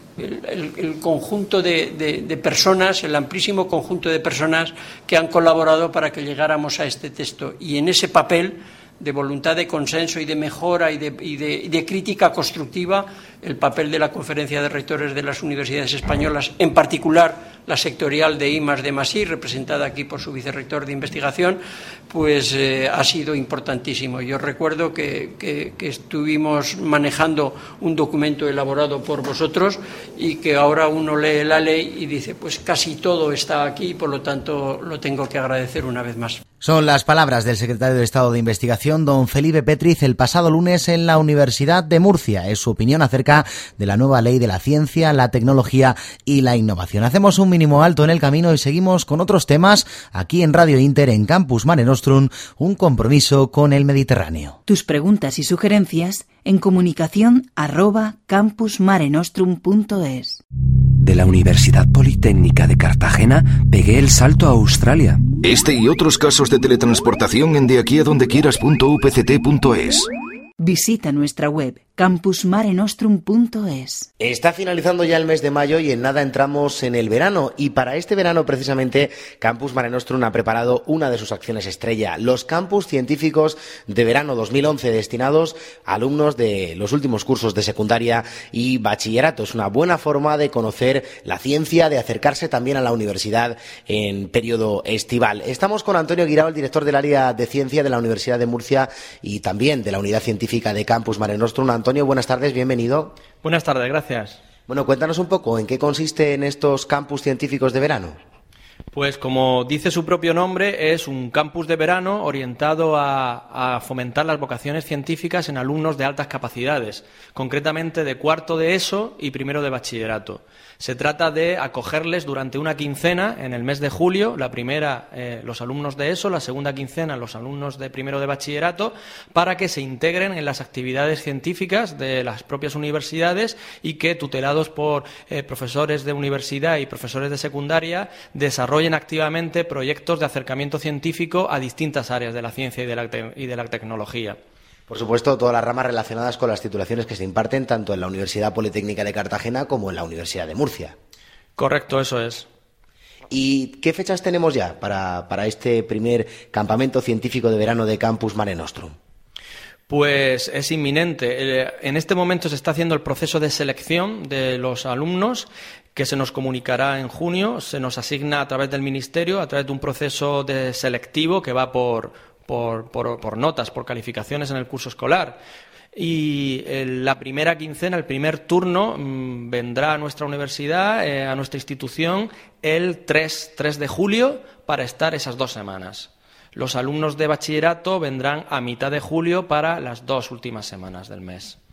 conjunto de, de, personas, el amplísimo conjunto de personas que han colaborado para que llegáramos a este texto. Y en ese papel de voluntad de consenso y de mejora y de, crítica constructiva el papel de la Conferencia de Rectores de las Universidades Españolas, en particular la sectorial de I de Masí, representada aquí por su vicerrector de investigación, pues eh, ha sido importantísimo. Yo recuerdo que, que, estuvimos manejando un documento elaborado por vosotros y que ahora uno lee la ley y dice, pues casi todo está aquí, por lo tanto lo tengo que agradecer una vez más. Son las palabras del secretario de Estado de Investigación, don Felipe Petriz, el pasado lunes en la Universidad de Murcia. Es su opinión acerca de la nueva ley de la ciencia, la tecnología y la innovación. Hacemos un mínimo alto en el camino y seguimos con otros temas aquí en Radio Inter, en Campus Mare Nostrum, un compromiso con el Mediterráneo. Tus preguntas y sugerencias en comunicación. De la Universidad Politécnica de Cartagena pegué el salto a Australia. Este y otros casos de teletransportación en de aquí a donde quieras.upct.es. Visita nuestra web campusmarenostrum.es. Está finalizando ya el mes de mayo y en nada entramos en el verano y para este verano precisamente Campus Mare Nostrum ha preparado una de sus acciones estrella, los campus científicos de verano 2011 destinados a alumnos de los últimos cursos de secundaria y bachillerato. Es una buena forma de conocer la ciencia, de acercarse también a la universidad en periodo estival. Estamos con Antonio Guirao, el director del área de ciencia de la Universidad de Murcia y también de la unidad científica de Campus Mare Nostrum. Antonio, buenas tardes, bienvenido. Buenas tardes, gracias. Bueno, cuéntanos un poco en qué consiste en estos campus científicos de verano. Pues como dice su propio nombre, es un campus de verano orientado a, fomentar las vocaciones científicas en alumnos de altas capacidades, concretamente de cuarto de ESO y primero de bachillerato. Se trata de acogerles durante una quincena en el mes de julio, la primera eh, los alumnos de ESO, la segunda quincena los alumnos de primero de bachillerato, para que se integren en las actividades científicas de las propias universidades y que, tutelados por eh, profesores de universidad y profesores de secundaria, desarrollen activamente proyectos de acercamiento científico a distintas áreas de la ciencia y de la, y de la tecnología. Por supuesto, todas las ramas relacionadas con las titulaciones que se imparten tanto en la Universidad Politécnica de Cartagena como en la Universidad de Murcia. Correcto, eso es. ¿Y qué fechas tenemos ya para, este primer campamento científico de verano de Campus Mare Nostrum? Pues es inminente. Eh, en este momento se está haciendo el proceso de selección de los alumnos que se nos comunicará en junio. Se nos asigna a través del Ministerio, a través de un proceso de selectivo que va por, por, notas, por calificaciones en el curso escolar. Y eh, la primera quincena, el primer turno, mm, vendrá a nuestra universidad, eh, a nuestra institución, el 3, 3 de julio para estar esas dos semanas. Los alumnos de bachillerato vendrán a mitad de julio para las dos últimas semanas del mes.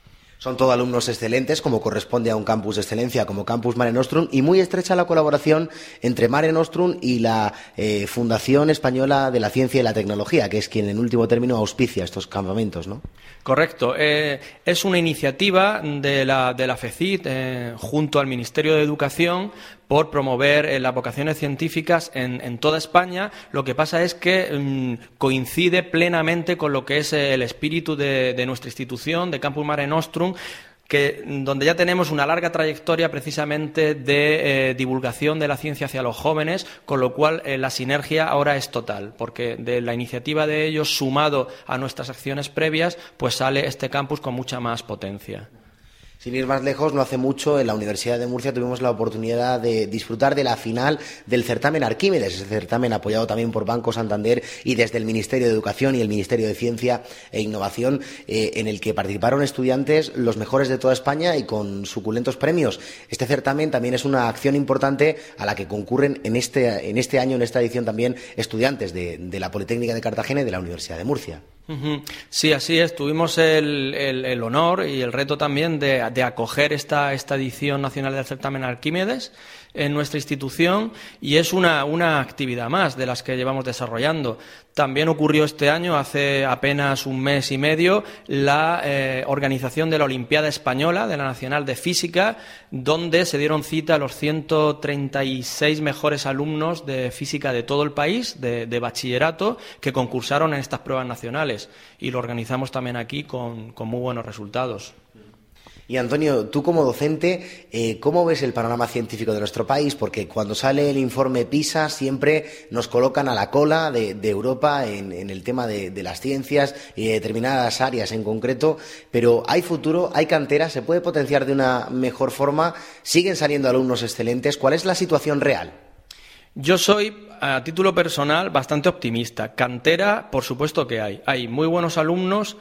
Son todos alumnos excelentes, como corresponde a un campus de excelencia como Campus Mare Nostrum, y muy estrecha la colaboración entre Mare Nostrum y la eh, Fundación Española de la Ciencia y la Tecnología, que es quien en último término auspicia estos campamentos, ¿no? Correcto. Eh, es una iniciativa de la, de la FECIT eh, junto al Ministerio de Educación por promover eh, las vocaciones científicas en, toda España. Lo que pasa es que mm, coincide plenamente con lo que es el espíritu de, nuestra institución, de Campus Mare Nostrum, que, mm, donde ya tenemos una larga trayectoria precisamente de eh, divulgación de la ciencia hacia los jóvenes, con lo cual eh, la sinergia ahora es total, porque de la iniciativa de ellos, sumado a nuestras acciones previas, pues sale este campus con mucha más potencia. Sin ir más lejos, no hace mucho en la Universidad de Murcia tuvimos la oportunidad de disfrutar de la final del certamen Arquímedes, ese certamen apoyado también por Banco Santander y desde el Ministerio de Educación y el Ministerio de Ciencia e Innovación, eh, en el que participaron estudiantes los mejores de toda España y con suculentos premios. Este certamen también es una acción importante a la que concurren en este, en este año, en esta edición también, estudiantes de, de la Politécnica de Cartagena y de la Universidad de Murcia. Sí, así es. Tuvimos el, honor y el reto también de, acoger esta, esta, edición nacional del certamen Arquímedes en nuestra institución y es una, una, actividad más de las que llevamos desarrollando. También ocurrió este año, hace apenas un mes y medio, la eh, organización de la Olimpiada Española, de la Nacional de Física, donde se dieron cita a los 136 mejores alumnos de física de todo el país, de, de bachillerato, que concursaron en estas pruebas nacionales. Y lo organizamos también aquí con, con muy buenos resultados. Y Antonio, tú como docente, eh, ¿cómo ves el panorama científico de nuestro país? Porque cuando sale el informe PISA siempre nos colocan a la cola de, Europa en, el tema de, las ciencias y de determinadas áreas en concreto, pero hay futuro, hay cantera, se puede potenciar de una mejor forma, siguen saliendo alumnos excelentes. ¿Cuál es la situación real? Yo soy, a título personal, bastante optimista. Cantera, por supuesto que hay. Hay muy buenos alumnos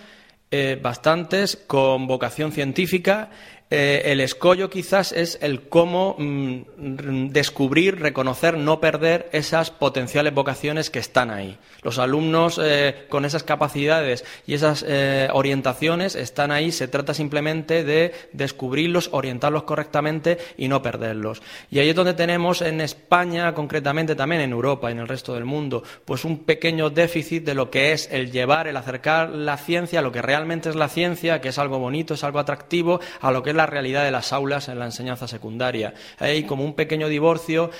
eh, bastantes con vocación científica eh, el escollo quizás es el cómo mm, descubrir, reconocer, no perder esas potenciales vocaciones que están ahí. Los alumnos eh, con esas capacidades y esas eh, orientaciones están ahí. Se trata simplemente de descubrirlos, orientarlos correctamente y no perderlos. Y ahí es donde tenemos en España, concretamente también en Europa y en el resto del mundo, pues un pequeño déficit de lo que es el llevar, el acercar la ciencia lo que realmente es la ciencia, que es algo bonito, es algo atractivo, a lo que es la realidad de las aulas en la enseñanza secundaria. Hay como un pequeño divorcio.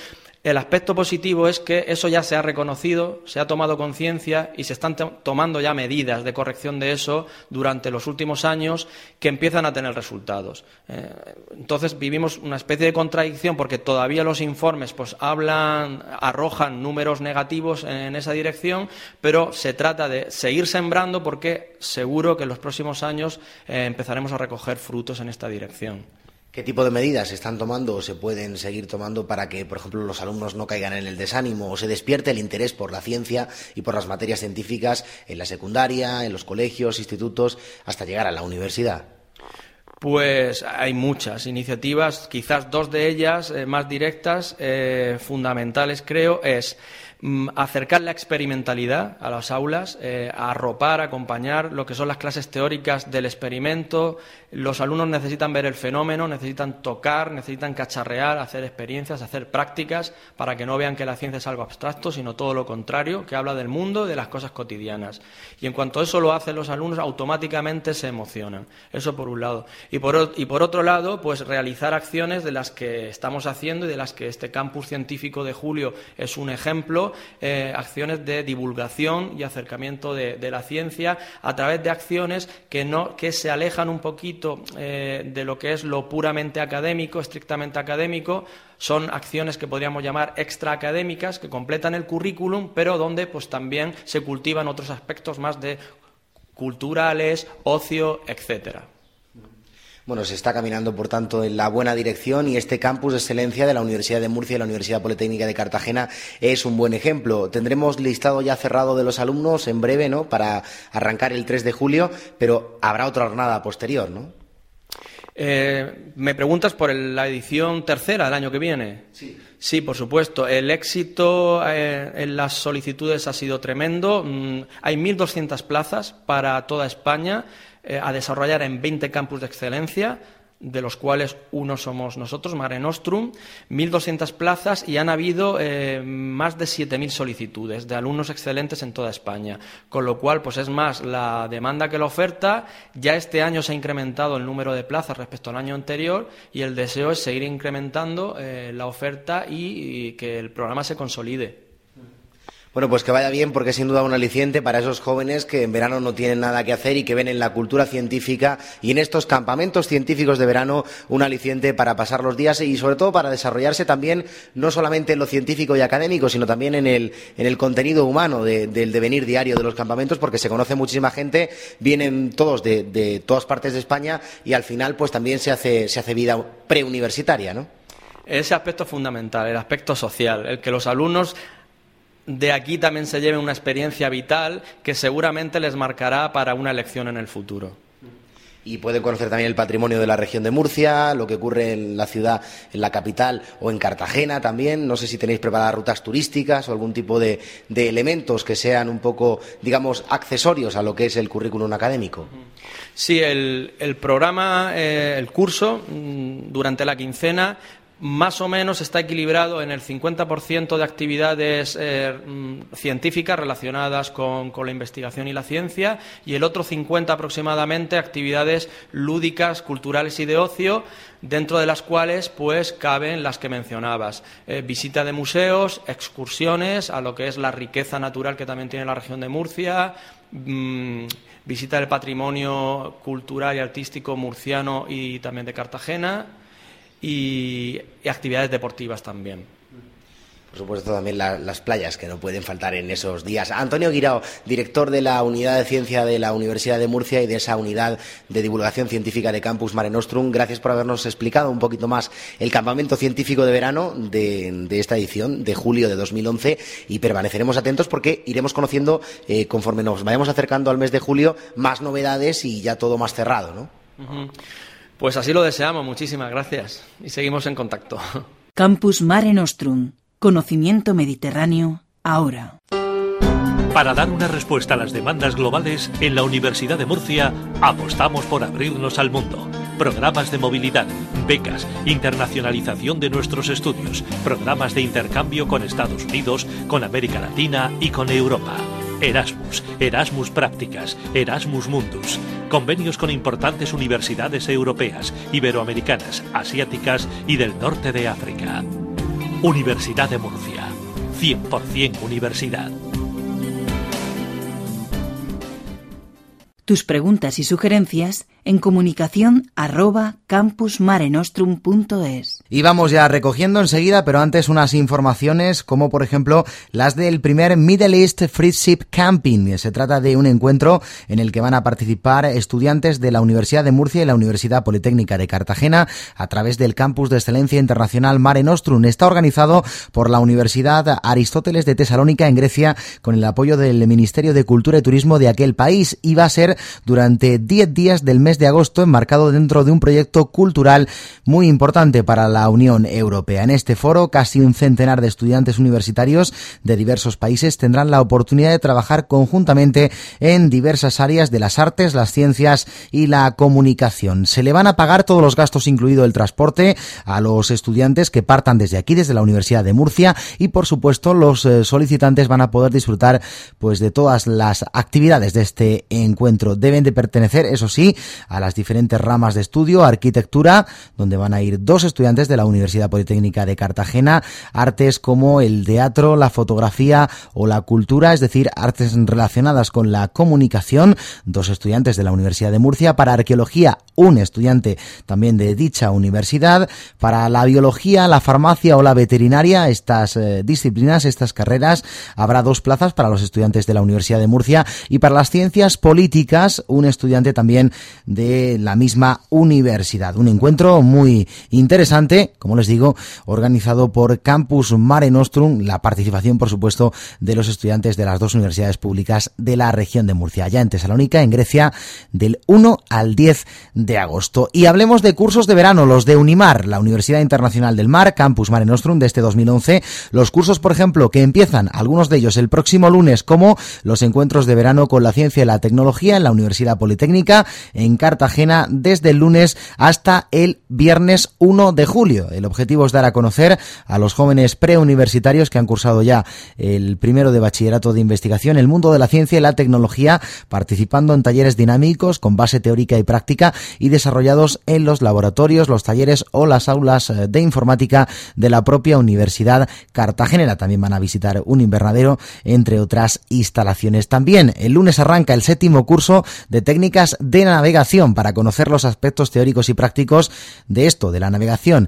El aspecto positivo es que eso ya se ha reconocido, se ha tomado conciencia y se están tomando ya medidas de corrección de eso durante los últimos años que empiezan a tener resultados. Eh, entonces vivimos una especie de contradicción porque todavía los informes pues hablan, arrojan números negativos en esa dirección, pero se trata de seguir sembrando porque seguro que en los próximos años eh, empezaremos a recoger frutos en esta dirección. ¿Qué tipo de medidas se están tomando o se pueden seguir tomando para que, por ejemplo, los alumnos no caigan en el desánimo o se despierte el interés por la ciencia y por las materias científicas en la secundaria, en los colegios, institutos, hasta llegar a la universidad? Pues hay muchas iniciativas, quizás dos de ellas eh, más directas, eh, fundamentales creo, es acercar la experimentalidad a las aulas, eh, arropar, acompañar lo que son las clases teóricas del experimento. Los alumnos necesitan ver el fenómeno, necesitan tocar, necesitan cacharrear, hacer experiencias, hacer prácticas, para que no vean que la ciencia es algo abstracto, sino todo lo contrario, que habla del mundo y de las cosas cotidianas. Y en cuanto eso lo hacen los alumnos, automáticamente se emocionan. Eso por un lado. Y por, y por otro lado, pues realizar acciones de las que estamos haciendo y de las que este campus científico de julio es un ejemplo eh, acciones de divulgación y acercamiento de, la ciencia a través de acciones que, no, que se alejan un poquito eh, de lo que es lo puramente académico, estrictamente académico, son acciones que podríamos llamar extraacadémicas, que completan el currículum, pero donde pues, también se cultivan otros aspectos más de culturales, ocio, etcétera. Bueno, se está caminando, por tanto, en la buena dirección y este campus de excelencia de la Universidad de Murcia y la Universidad Politécnica de Cartagena es un buen ejemplo. Tendremos listado ya cerrado de los alumnos en breve, ¿no?, para arrancar el 3 de julio, pero habrá otra jornada posterior, ¿no? Eh, ¿Me preguntas por la edición tercera del año que viene? Sí. Sí, por supuesto. El éxito eh, en las solicitudes ha sido tremendo. Mm, hay 1.200 plazas para toda España. Eh, a desarrollar en 20 campus de excelencia, de los cuales uno somos nosotros, Mare Nostrum, 1.200 plazas y han habido eh, más de 7.000 solicitudes de alumnos excelentes en toda España. Con lo cual, pues es más la demanda que la oferta. Ya este año se ha incrementado el número de plazas respecto al año anterior y el deseo es seguir incrementando eh, la oferta y que el programa se consolide. Bueno, pues que vaya bien porque es sin duda un aliciente para esos jóvenes que en verano no tienen nada que hacer y que ven en la cultura científica y en estos campamentos científicos de verano un aliciente para pasar los días y sobre todo para desarrollarse también no solamente en lo científico y académico, sino también en el, en el contenido humano del devenir diario de los campamentos porque se conoce muchísima gente, vienen todos de, de todas partes de España y al final pues también se hace, se hace vida preuniversitaria, ¿no? Ese aspecto fundamental, el aspecto social, el que los alumnos de aquí también se lleve una experiencia vital que seguramente les marcará para una elección en el futuro. Y pueden conocer también el patrimonio de la región de Murcia, lo que ocurre en la ciudad, en la capital o en Cartagena también. No sé si tenéis preparadas rutas turísticas o algún tipo de, elementos que sean un poco, digamos, accesorios a lo que es el currículum académico. Sí, el, programa, eh, el curso, mm, durante la quincena más o menos está equilibrado en el 50% de actividades eh, mm, científicas relacionadas con, la investigación y la ciencia y el otro 50% aproximadamente actividades lúdicas, culturales y de ocio, dentro de las cuales pues caben las que mencionabas. Eh, visita de museos, excursiones a lo que es la riqueza natural que también tiene la región de Murcia, mm, visita del patrimonio cultural y artístico murciano y también de Cartagena y, actividades deportivas también. Por supuesto, también las playas que no pueden faltar en esos días. Antonio Guirao, director de la Unidad de Ciencia de la Universidad de Murcia y de esa Unidad de Divulgación Científica de Campus Mare Nostrum, gracias por habernos explicado un poquito más el campamento científico de verano de, esta edición de julio de 2011 y permaneceremos atentos porque iremos conociendo, eh, conforme nos vayamos acercando al mes de julio, más novedades y ya todo más cerrado, ¿no? Pues así lo deseamos, muchísimas gracias y seguimos en contacto. Campus Mare Nostrum, conocimiento mediterráneo, ahora. Para dar una respuesta a las demandas globales, en la Universidad de Murcia apostamos por abrirnos al mundo. Programas de movilidad, becas, internacionalización de nuestros estudios, programas de intercambio con Estados Unidos, con América Latina y con Europa. Erasmus, Erasmus Prácticas, Erasmus Mundus. Convenios con importantes universidades europeas, iberoamericanas, asiáticas y del norte de África. Universidad de Murcia. 100% universidad. Tus preguntas y sugerencias en comunicación campusmarenostrum.es. Y vamos ya recogiendo enseguida, pero antes unas informaciones como por ejemplo las del primer Middle East Friendship Camping. Se trata de un encuentro en el que van a participar estudiantes de la Universidad de Murcia y la Universidad Politécnica de Cartagena a través del Campus de Excelencia Internacional Mare Nostrum. Está organizado por la Universidad Aristóteles de Tesalónica en Grecia con el apoyo del Ministerio de Cultura y Turismo de aquel país y va a ser durante 10 días del mes de agosto enmarcado dentro de un proyecto cultural muy importante para la Unión Europea. En este foro, casi un centenar de estudiantes universitarios de diversos países tendrán la oportunidad de trabajar conjuntamente en diversas áreas de las artes, las ciencias y la comunicación. Se le van a pagar todos los gastos, incluido el transporte, a los estudiantes que partan desde aquí, desde la Universidad de Murcia, y por supuesto los eh, solicitantes van a poder disfrutar pues de todas las actividades de este encuentro. Deben de pertenecer, eso sí, a las diferentes ramas de estudio, arquitectura, donde van a ir dos estudiantes de la Universidad Politécnica de Cartagena, artes como el teatro, la fotografía o la cultura, es decir, artes relacionadas con la comunicación, dos estudiantes de la Universidad de Murcia, para arqueología, un estudiante también de dicha universidad, para la biología, la farmacia o la veterinaria, estas eh, disciplinas, estas carreras, habrá dos plazas para los estudiantes de la Universidad de Murcia. Y para las ciencias políticas, un estudiante también de la misma universidad. Un encuentro muy interesante, como les digo, organizado por Campus Mare Nostrum, la participación, por supuesto, de los estudiantes de las dos universidades públicas de la región de Murcia, ya en Tesalónica, en Grecia, del 1 al 10 de agosto. Y hablemos de cursos de verano, los de Unimar, la Universidad Internacional del Mar, Campus Mare Nostrum de este 2011. Los cursos, por ejemplo, que empiezan, algunos de ellos el próximo lunes, como los encuentros de verano con la ciencia y la tecnología en la Universidad Politécnica en Cartagena desde el lunes hasta el viernes 1 de julio. El objetivo es dar a conocer a los jóvenes preuniversitarios que han cursado ya el primero de bachillerato de investigación, el mundo de la ciencia y la tecnología, participando en talleres dinámicos con base teórica y práctica y desarrollados en los laboratorios, los talleres o las aulas eh, de informática de la propia Universidad Cartagenera. También van a visitar un invernadero, entre otras instalaciones. También el lunes arranca el séptimo curso de técnicas de navegación para conocer los aspectos teóricos y prácticos de esto, de la navegación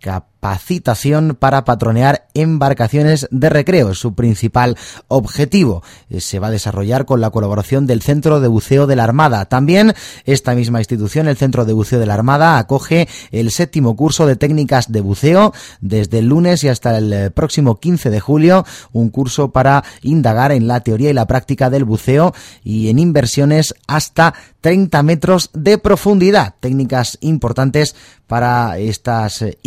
capacitación para patronear embarcaciones de recreo. Su principal objetivo. Eh, se va a desarrollar con la colaboración del Centro de Buceo de la Armada. También esta misma institución, el Centro de Buceo de la Armada, acoge el séptimo curso de técnicas de buceo desde el lunes y hasta el eh, próximo 15 de julio. Un curso para indagar en la teoría y la práctica del buceo y en inversiones hasta 30 metros de profundidad. Técnicas importantes para estas eh,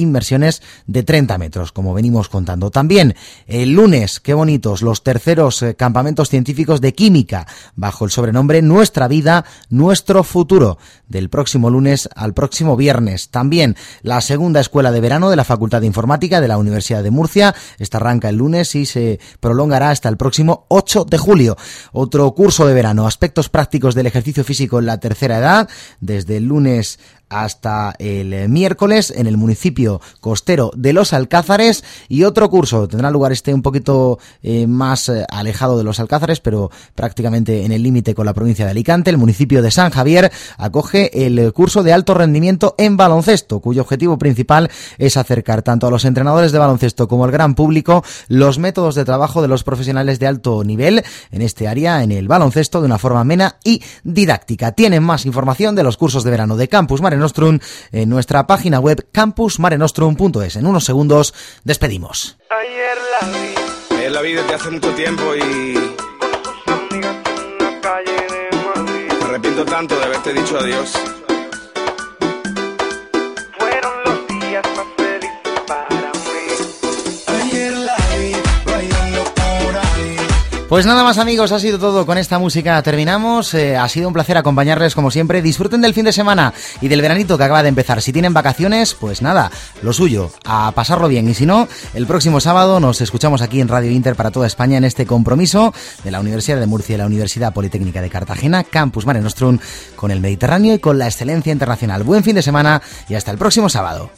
de 30 metros, como venimos contando. También el lunes, qué bonitos, los terceros eh, campamentos científicos de química, bajo el sobrenombre Nuestra vida, nuestro futuro, del próximo lunes al próximo viernes. También la segunda escuela de verano de la Facultad de Informática de la Universidad de Murcia. Esta arranca el lunes y se prolongará hasta el próximo 8 de julio. Otro curso de verano, aspectos prácticos del ejercicio físico en la tercera edad, desde el lunes hasta el eh, miércoles en el municipio costero de Los Alcázares. Y otro curso tendrá lugar este un poquito eh, más eh, alejado de Los Alcázares pero prácticamente en el límite con la provincia de Alicante. El municipio de San Javier acoge el curso de alto rendimiento en baloncesto cuyo objetivo principal es acercar tanto a los entrenadores de baloncesto como al gran público los métodos de trabajo de los profesionales de alto nivel en este área en el baloncesto de una forma amena y didáctica. Tienen más información de los cursos de verano de Campus Mare Nostrum en nuestra página web campusmarenostrum.es. En unos segundos despedimos. Ayer la vi. Ayer la vi desde hace mucho tiempo y... Me arrepiento tanto de haberte dicho adiós. Pues nada más amigos, ha sido todo con esta música. Terminamos. Eh, ha sido un placer acompañarles como siempre. Disfruten del fin de semana y del veranito que acaba de empezar. Si tienen vacaciones, pues nada, lo suyo, a pasarlo bien. Y si no, el próximo sábado nos escuchamos aquí en Radio Inter para toda España en este compromiso de la Universidad de Murcia y la Universidad Politécnica de Cartagena, Campus Mare Nostrum, con el Mediterráneo y con la excelencia internacional. Buen fin de semana y hasta el próximo sábado.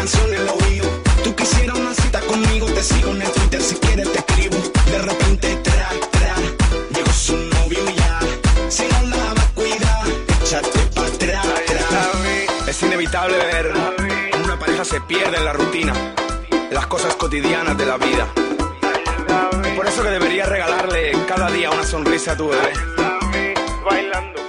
canción en el oído. Tú quisieras una cita conmigo, te sigo en el Twitter, si quieres te escribo. De repente, tra, tra, llegó su novio y ya. Si no la va a cuidar, échate para atrás. Es inevitable ver cómo una pareja se pierde en la rutina, las cosas cotidianas de la vida. Por eso que deberías regalarle cada día una sonrisa a tu bebé. Bailando.